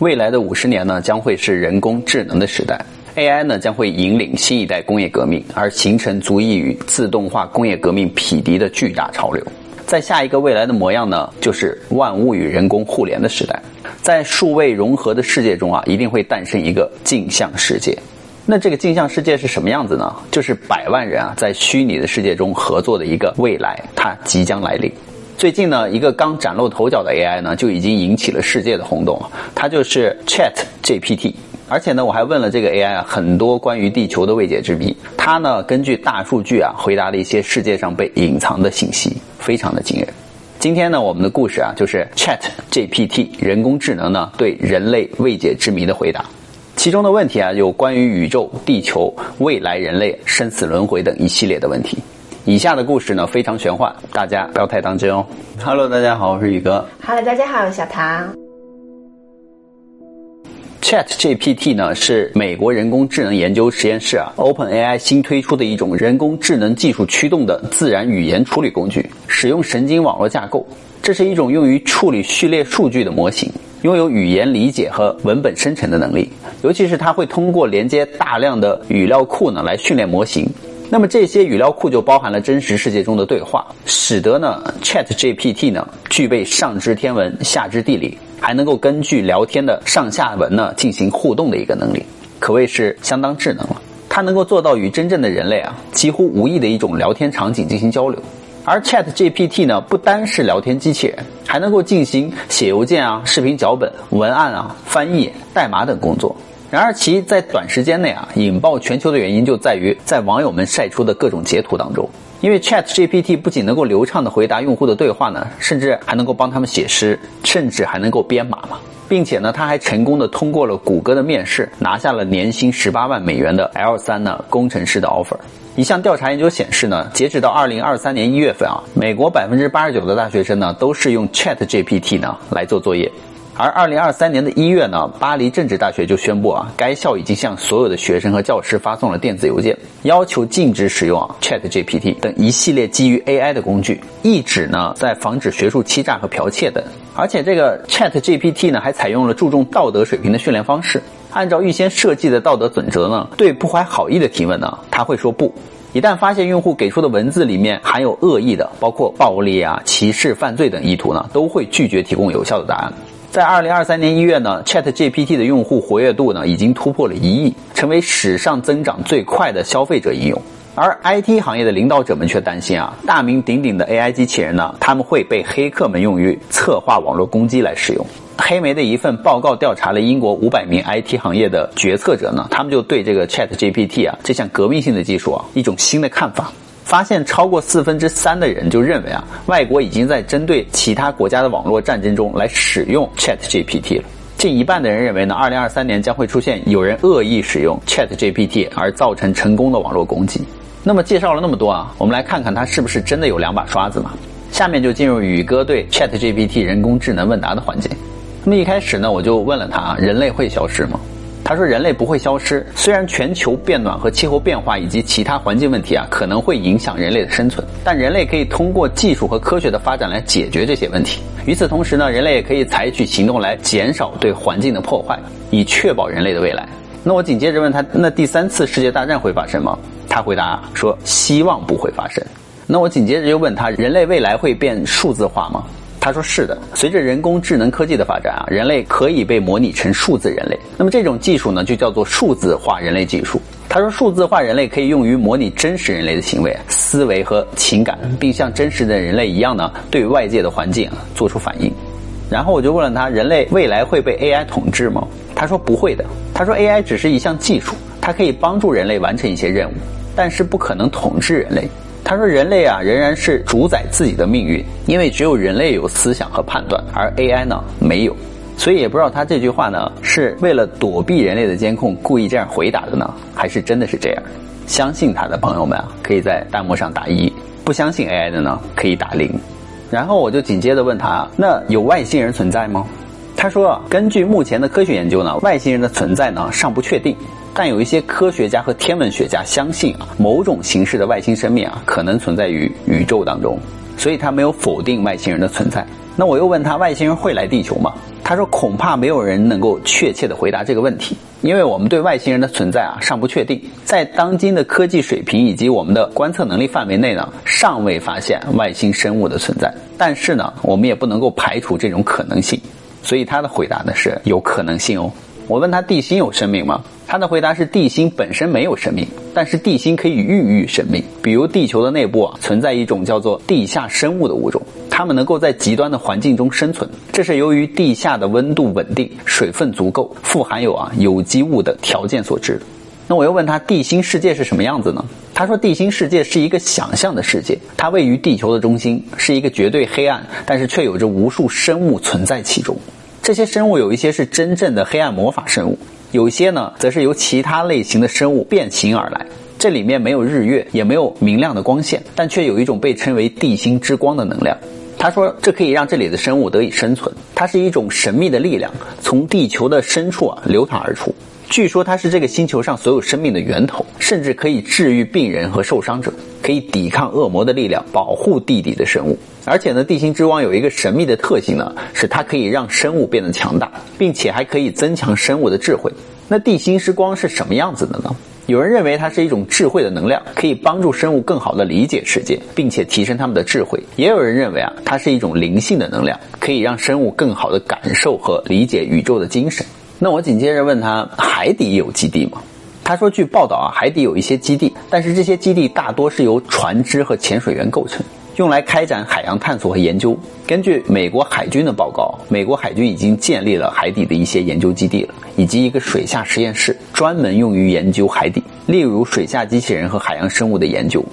未来的五十年呢，将会是人工智能的时代，AI 呢将会引领新一代工业革命，而形成足以与自动化工业革命匹敌的巨大潮流。在下一个未来的模样呢，就是万物与人工互联的时代。在数位融合的世界中啊，一定会诞生一个镜像世界。那这个镜像世界是什么样子呢？就是百万人啊，在虚拟的世界中合作的一个未来，它即将来临。最近呢，一个刚崭露头角的 AI 呢，就已经引起了世界的轰动了！它就是 Chat GPT。而且呢，我还问了这个 AI 啊很多关于地球的未解之谜。它呢，根据大数据啊，回答了一些世界上被隐藏的信息，非常的惊人。今天呢，我们的故事啊，就是 Chat GPT 人工智能呢对人类未解之谜的回答。其中的问题啊，有关于宇宙、地球、未来、人类、生死轮回等一系列的问题。以下的故事呢非常玄幻，大家不要太当真哦。Hello，大家好，我是宇哥。Hello，大家好，我是小唐。Chat GPT 呢是美国人工智能研究实验室啊 OpenAI 新推出的一种人工智能技术驱动的自然语言处理工具，使用神经网络架构。这是一种用于处理序列数据的模型，拥有语言理解和文本生成的能力。尤其是它会通过连接大量的语料库呢来训练模型。那么这些语料库就包含了真实世界中的对话，使得呢 Chat GPT 呢具备上知天文下知地理，还能够根据聊天的上下文呢进行互动的一个能力，可谓是相当智能了。它能够做到与真正的人类啊几乎无异的一种聊天场景进行交流。而 Chat GPT 呢不单是聊天机器人，还能够进行写邮件啊、视频脚本、文案啊、翻译、代码等工作。然而，其在短时间内啊引爆全球的原因就在于在网友们晒出的各种截图当中。因为 Chat GPT 不仅能够流畅的回答用户的对话呢，甚至还能够帮他们写诗，甚至还能够编码嘛，并且呢，他还成功的通过了谷歌的面试，拿下了年薪十八万美元的 L 三呢工程师的 offer。一项调查研究显示呢，截止到二零二三年一月份啊，美国百分之八十九的大学生呢都是用 Chat GPT 呢来做作业。而二零二三年的一月呢，巴黎政治大学就宣布啊，该校已经向所有的学生和教师发送了电子邮件，要求禁止使用啊 Chat GPT 等一系列基于 AI 的工具，意指呢在防止学术欺诈和剽窃等。而且这个 Chat GPT 呢还采用了注重道德水平的训练方式，按照预先设计的道德准则呢，对不怀好意的提问呢，他会说不；一旦发现用户给出的文字里面含有恶意的，包括暴力啊、歧视、犯罪等意图呢，都会拒绝提供有效的答案。在二零二三年一月呢，Chat GPT 的用户活跃度呢已经突破了一亿，成为史上增长最快的消费者应用。而 IT 行业的领导者们却担心啊，大名鼎鼎的 AI 机器人呢，他们会被黑客们用于策划网络攻击来使用。黑莓的一份报告调查了英国五百名 IT 行业的决策者呢，他们就对这个 Chat GPT 啊这项革命性的技术啊一种新的看法。发现超过四分之三的人就认为啊，外国已经在针对其他国家的网络战争中来使用 Chat GPT 了。近一半的人认为呢，二零二三年将会出现有人恶意使用 Chat GPT 而造成成功的网络攻击。那么介绍了那么多啊，我们来看看它是不是真的有两把刷子嘛？下面就进入宇哥对 Chat GPT 人工智能问答的环节。那么一开始呢，我就问了他啊，人类会消失吗？他说：“人类不会消失，虽然全球变暖和气候变化以及其他环境问题啊可能会影响人类的生存，但人类可以通过技术和科学的发展来解决这些问题。与此同时呢，人类也可以采取行动来减少对环境的破坏，以确保人类的未来。”那我紧接着问他：“那第三次世界大战会发生吗？”他回答说：“希望不会发生。”那我紧接着又问他：“人类未来会变数字化吗？”他说是的，随着人工智能科技的发展啊，人类可以被模拟成数字人类。那么这种技术呢，就叫做数字化人类技术。他说，数字化人类可以用于模拟真实人类的行为、思维和情感，并像真实的人类一样呢，对外界的环境做出反应。然后我就问了他，人类未来会被 AI 统治吗？他说不会的。他说 AI 只是一项技术，它可以帮助人类完成一些任务，但是不可能统治人类。他说：“人类啊，仍然是主宰自己的命运，因为只有人类有思想和判断，而 AI 呢没有。所以也不知道他这句话呢是为了躲避人类的监控故意这样回答的呢，还是真的是这样？相信他的朋友们啊，可以在弹幕上打一；不相信 AI 的呢，可以打零。然后我就紧接着问他：那有外星人存在吗？他说：根据目前的科学研究呢，外星人的存在呢尚不确定。”但有一些科学家和天文学家相信啊，某种形式的外星生命啊，可能存在于宇宙当中，所以他没有否定外星人的存在。那我又问他，外星人会来地球吗？他说：“恐怕没有人能够确切的回答这个问题，因为我们对外星人的存在啊尚不确定，在当今的科技水平以及我们的观测能力范围内呢，尚未发现外星生物的存在。但是呢，我们也不能够排除这种可能性。所以他的回答呢是有可能性哦。我问他地心有生命吗？他的回答是地心本身没有生命，但是地心可以孕育生命，比如地球的内部啊存在一种叫做地下生物的物种。”它们能够在极端的环境中生存，这是由于地下的温度稳定、水分足够、富含有啊有机物的条件所致。那我又问他，地心世界是什么样子呢？他说，地心世界是一个想象的世界，它位于地球的中心，是一个绝对黑暗，但是却有着无数生物存在其中。这些生物有一些是真正的黑暗魔法生物，有一些呢，则是由其他类型的生物变形而来。这里面没有日月，也没有明亮的光线，但却有一种被称为地心之光的能量。他说：“这可以让这里的生物得以生存。它是一种神秘的力量，从地球的深处啊流淌而出。据说它是这个星球上所有生命的源头，甚至可以治愈病人和受伤者，可以抵抗恶魔的力量，保护地底的生物。而且呢，地心之光有一个神秘的特性呢，是它可以让生物变得强大，并且还可以增强生物的智慧。那地心之光是什么样子的呢？”有人认为它是一种智慧的能量，可以帮助生物更好地理解世界，并且提升他们的智慧。也有人认为啊，它是一种灵性的能量，可以让生物更好地感受和理解宇宙的精神。那我紧接着问他，海底有基地吗？他说，据报道啊，海底有一些基地，但是这些基地大多是由船只和潜水员构成。用来开展海洋探索和研究。根据美国海军的报告，美国海军已经建立了海底的一些研究基地了，以及一个水下实验室，专门用于研究海底，例如水下机器人和海洋生物的研究。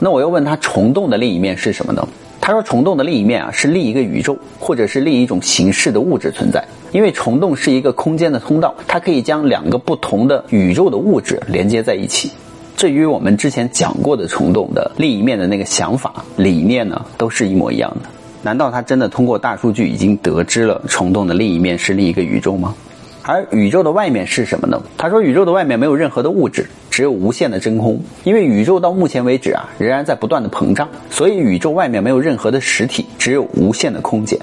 那我又问他，虫洞的另一面是什么呢？他说，虫洞的另一面啊，是另一个宇宙，或者是另一种形式的物质存在。因为虫洞是一个空间的通道，它可以将两个不同的宇宙的物质连接在一起。这与我们之前讲过的虫洞的另一面的那个想法理念呢，都是一模一样的。难道他真的通过大数据已经得知了虫洞的另一面是另一个宇宙吗？而宇宙的外面是什么呢？他说，宇宙的外面没有任何的物质，只有无限的真空。因为宇宙到目前为止啊，仍然在不断的膨胀，所以宇宙外面没有任何的实体，只有无限的空间。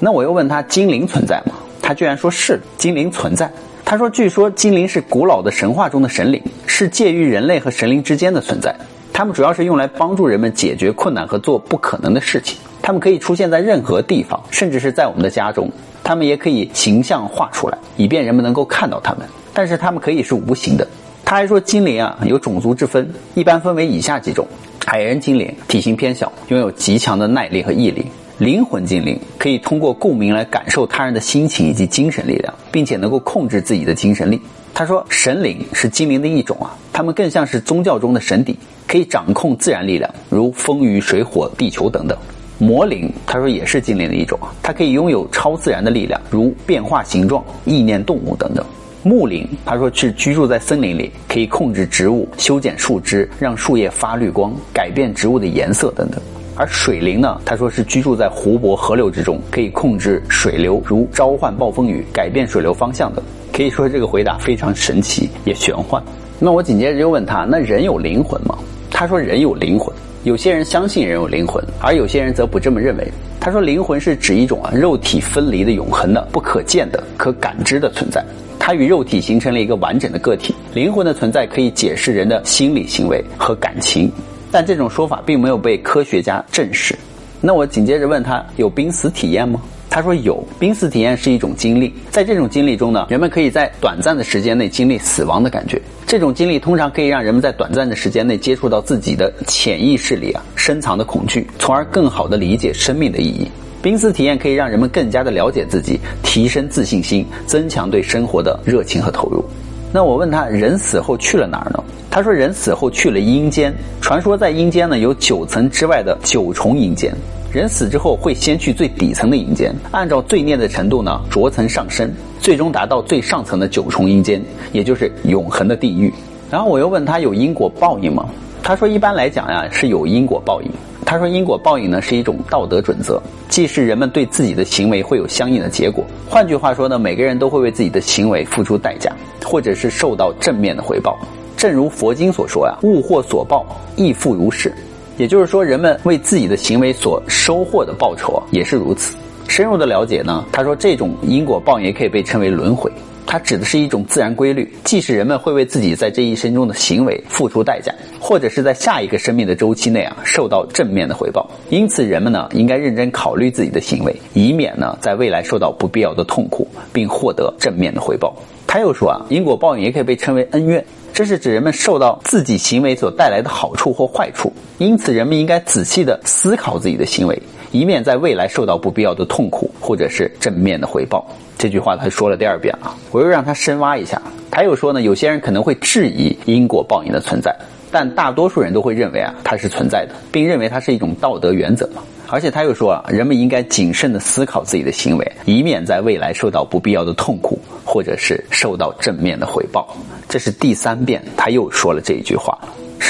那我又问他，精灵存在吗？他居然说是精灵存在。他说：“据说精灵是古老的神话中的神灵，是介于人类和神灵之间的存在。他们主要是用来帮助人们解决困难和做不可能的事情。他们可以出现在任何地方，甚至是在我们的家中。他们也可以形象画出来，以便人们能够看到他们。但是他们可以是无形的。”他还说：“精灵啊，有种族之分，一般分为以下几种：矮人精灵，体型偏小，拥有极强的耐力和毅力。”灵魂精灵可以通过共鸣来感受他人的心情以及精神力量，并且能够控制自己的精神力。他说，神灵是精灵的一种啊，他们更像是宗教中的神邸，可以掌控自然力量，如风雨水火地球等等。魔灵，他说也是精灵的一种啊，它可以拥有超自然的力量，如变化形状、意念动物等等。木灵，他说是居住在森林里，可以控制植物、修剪树枝、让树叶发绿光、改变植物的颜色等等。而水灵呢？他说是居住在湖泊、河流之中，可以控制水流，如召唤暴风雨、改变水流方向的。可以说这个回答非常神奇，也玄幻。那我紧接着就问他：那人有灵魂吗？他说人有灵魂。有些人相信人有灵魂，而有些人则不这么认为。他说灵魂是指一种啊肉体分离的、永恒的、不可见的、可感知的存在，它与肉体形成了一个完整的个体。灵魂的存在可以解释人的心理行为和感情。但这种说法并没有被科学家证实。那我紧接着问他有濒死体验吗？他说有。濒死体验是一种经历，在这种经历中呢，人们可以在短暂的时间内经历死亡的感觉。这种经历通常可以让人们在短暂的时间内接触到自己的潜意识里啊深藏的恐惧，从而更好地理解生命的意义。濒死体验可以让人们更加的了解自己，提升自信心，增强对生活的热情和投入。那我问他人死后去了哪儿呢？他说：“人死后去了阴间，传说在阴间呢有九层之外的九重阴间。人死之后会先去最底层的阴间，按照罪孽的程度呢逐层上升，最终达到最上层的九重阴间，也就是永恒的地狱。然后我又问他有因果报应吗？他说一般来讲呀是有因果报应。他说因果报应呢是一种道德准则，既是人们对自己的行为会有相应的结果。换句话说呢，每个人都会为自己的行为付出代价，或者是受到正面的回报。”正如佛经所说呀，物获所报，亦复如是。也就是说，人们为自己的行为所收获的报酬，也是如此。深入的了解呢，他说这种因果报应也可以被称为轮回。它指的是一种自然规律，即使人们会为自己在这一生中的行为付出代价，或者是在下一个生命的周期内啊受到正面的回报。因此，人们呢应该认真考虑自己的行为，以免呢在未来受到不必要的痛苦，并获得正面的回报。他又说啊，因果报应也可以被称为恩怨，这是指人们受到自己行为所带来的好处或坏处。因此，人们应该仔细的思考自己的行为，以免在未来受到不必要的痛苦，或者是正面的回报。这句话他说了第二遍了，我又让他深挖一下。他又说呢，有些人可能会质疑因果报应的存在，但大多数人都会认为啊它是存在的，并认为它是一种道德原则。而且他又说啊，人们应该谨慎的思考自己的行为，以免在未来受到不必要的痛苦，或者是受到正面的回报。这是第三遍他又说了这一句话，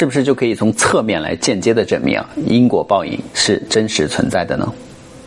是不是就可以从侧面来间接的证明啊因果报应是真实存在的呢？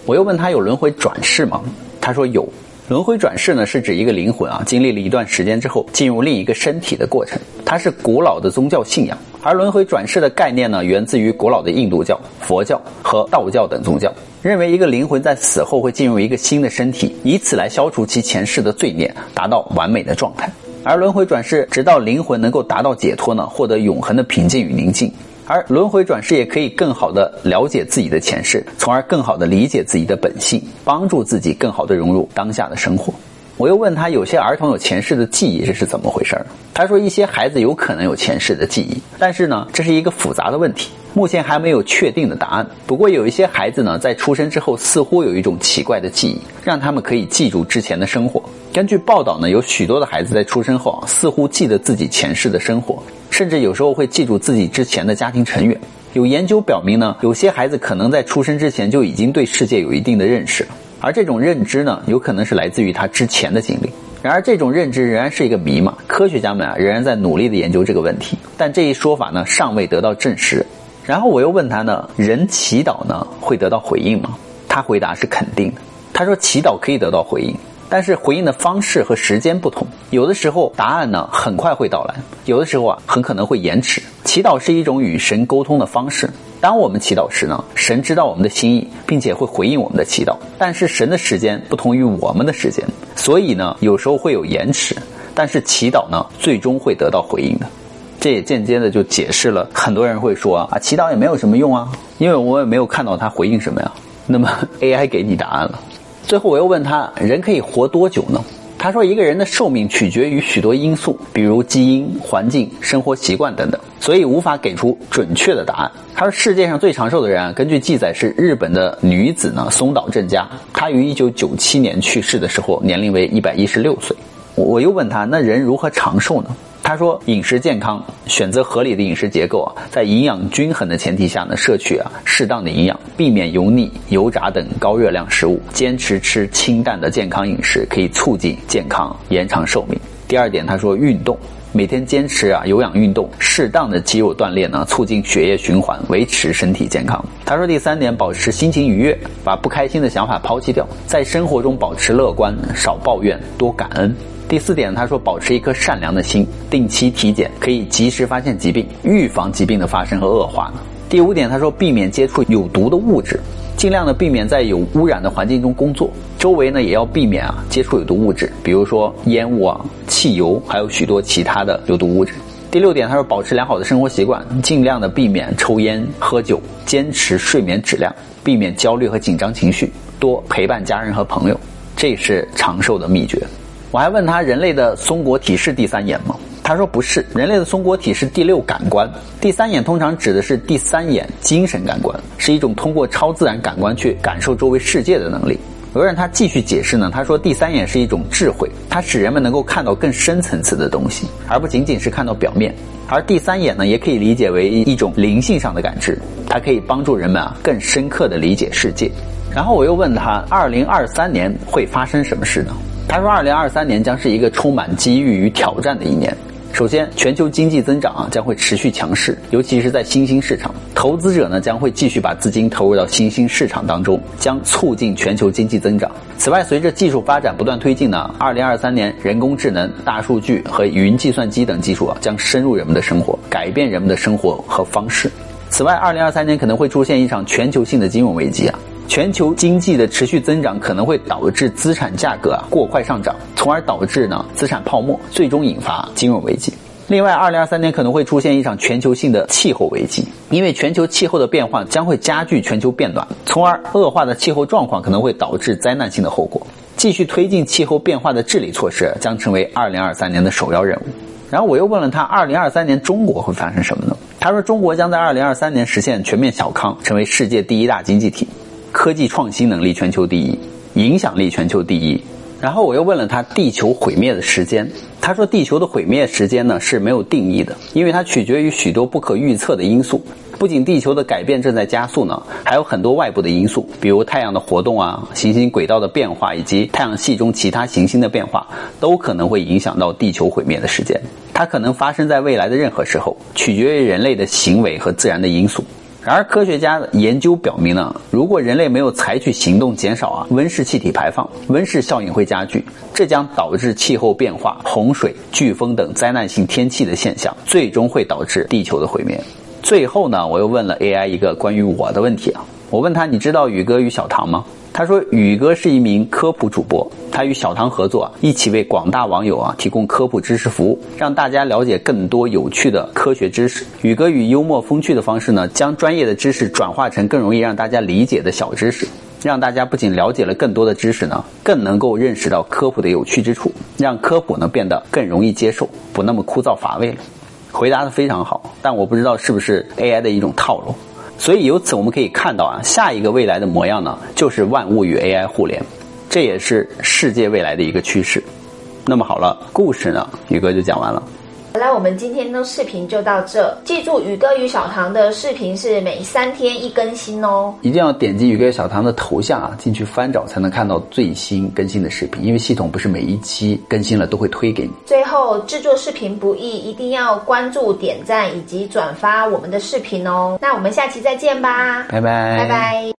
我又问他有轮回转世吗？他说有。轮回转世呢，是指一个灵魂啊，经历了一段时间之后，进入另一个身体的过程。它是古老的宗教信仰，而轮回转世的概念呢，源自于古老的印度教、佛教和道教等宗教，认为一个灵魂在死后会进入一个新的身体，以此来消除其前世的罪孽，达到完美的状态。而轮回转世，直到灵魂能够达到解脱呢，获得永恒的平静与宁静。而轮回转世也可以更好的了解自己的前世，从而更好的理解自己的本性，帮助自己更好的融入当下的生活。我又问他，有些儿童有前世的记忆，这是怎么回事？他说，一些孩子有可能有前世的记忆，但是呢，这是一个复杂的问题，目前还没有确定的答案。不过，有一些孩子呢，在出生之后似乎有一种奇怪的记忆，让他们可以记住之前的生活。根据报道呢，有许多的孩子在出生后啊，似乎记得自己前世的生活，甚至有时候会记住自己之前的家庭成员。有研究表明呢，有些孩子可能在出生之前就已经对世界有一定的认识，而这种认知呢，有可能是来自于他之前的经历。然而，这种认知仍然是一个谜嘛？科学家们啊，仍然在努力的研究这个问题，但这一说法呢，尚未得到证实。然后我又问他呢，人祈祷呢会得到回应吗？他回答是肯定的。他说，祈祷可以得到回应。但是回应的方式和时间不同，有的时候答案呢很快会到来，有的时候啊很可能会延迟。祈祷是一种与神沟通的方式。当我们祈祷时呢，神知道我们的心意，并且会回应我们的祈祷。但是神的时间不同于我们的时间，所以呢有时候会有延迟。但是祈祷呢最终会得到回应的。这也间接的就解释了很多人会说啊，祈祷也没有什么用啊，因为我也没有看到他回应什么呀。那么 AI 给你答案了。最后我又问他，人可以活多久呢？他说，一个人的寿命取决于许多因素，比如基因、环境、生活习惯等等，所以无法给出准确的答案。他说，世界上最长寿的人啊，根据记载是日本的女子呢松岛正佳，她于一九九七年去世的时候，年龄为一百一十六岁。我又问他，那人如何长寿呢？他说：“饮食健康，选择合理的饮食结构啊，在营养均衡的前提下呢，摄取啊适当的营养，避免油腻、油炸等高热量食物，坚持吃清淡的健康饮食，可以促进健康、延长寿命。”第二点，他说：“运动，每天坚持啊有氧运动，适当的肌肉锻炼呢，促进血液循环，维持身体健康。”他说：“第三点，保持心情愉悦，把不开心的想法抛弃掉，在生活中保持乐观，少抱怨，多感恩。”第四点，他说保持一颗善良的心，定期体检，可以及时发现疾病，预防疾病的发生和恶化。第五点，他说避免接触有毒的物质，尽量的避免在有污染的环境中工作，周围呢也要避免啊接触有毒物质，比如说烟雾啊、汽油，还有许多其他的有毒物质。第六点，他说保持良好的生活习惯，尽量的避免抽烟、喝酒，坚持睡眠质量，避免焦虑和紧张情绪，多陪伴家人和朋友，这是长寿的秘诀。我还问他，人类的松果体是第三眼吗？他说不是，人类的松果体是第六感官。第三眼通常指的是第三眼精神感官，是一种通过超自然感官去感受周围世界的能力。我让他继续解释呢，他说第三眼是一种智慧，它使人们能够看到更深层次的东西，而不仅仅是看到表面。而第三眼呢，也可以理解为一种灵性上的感知，它可以帮助人们啊更深刻的理解世界。然后我又问他，二零二三年会发生什么事呢？他说，二零二三年将是一个充满机遇与挑战的一年。首先，全球经济增长啊将会持续强势，尤其是在新兴市场，投资者呢将会继续把资金投入到新兴市场当中，将促进全球经济增长。此外，随着技术发展不断推进呢，二零二三年人工智能、大数据和云计算机等技术啊将深入人们的生活，改变人们的生活和方式。此外，二零二三年可能会出现一场全球性的金融危机啊。全球经济的持续增长可能会导致资产价格啊过快上涨，从而导致呢资产泡沫，最终引发金融危机。另外，二零二三年可能会出现一场全球性的气候危机，因为全球气候的变化将会加剧全球变暖，从而恶化的气候状况可能会导致灾难性的后果。继续推进气候变化的治理措施将成为二零二三年的首要任务。然后我又问了他，二零二三年中国会发生什么呢？他说，中国将在二零二三年实现全面小康，成为世界第一大经济体，科技创新能力全球第一，影响力全球第一。然后我又问了他地球毁灭的时间，他说地球的毁灭时间呢是没有定义的，因为它取决于许多不可预测的因素。不仅地球的改变正在加速呢，还有很多外部的因素，比如太阳的活动啊、行星轨道的变化以及太阳系中其他行星的变化，都可能会影响到地球毁灭的时间。它可能发生在未来的任何时候，取决于人类的行为和自然的因素。然而，科学家的研究表明呢，如果人类没有采取行动减少啊温室气体排放，温室效应会加剧，这将导致气候变化、洪水、飓风等灾难性天气的现象，最终会导致地球的毁灭。最后呢，我又问了 AI 一个关于我的问题啊，我问他，你知道宇哥与小唐吗？他说，宇哥是一名科普主播，他与小唐合作，一起为广大网友啊提供科普知识服务，让大家了解更多有趣的科学知识。宇哥以幽默风趣的方式呢，将专业的知识转化成更容易让大家理解的小知识，让大家不仅了解了更多的知识呢，更能够认识到科普的有趣之处，让科普呢变得更容易接受，不那么枯燥乏味了。回答的非常好，但我不知道是不是 AI 的一种套路。所以由此我们可以看到啊，下一个未来的模样呢，就是万物与 AI 互联，这也是世界未来的一个趋势。那么好了，故事呢，宇哥就讲完了。好了，我们今天的视频就到这。记住，宇哥与小唐的视频是每三天一更新哦。一定要点击宇哥小唐的头像啊，进去翻找才能看到最新更新的视频。因为系统不是每一期更新了都会推给你。最后，制作视频不易，一定要关注、点赞以及转发我们的视频哦。那我们下期再见吧，拜拜，拜拜。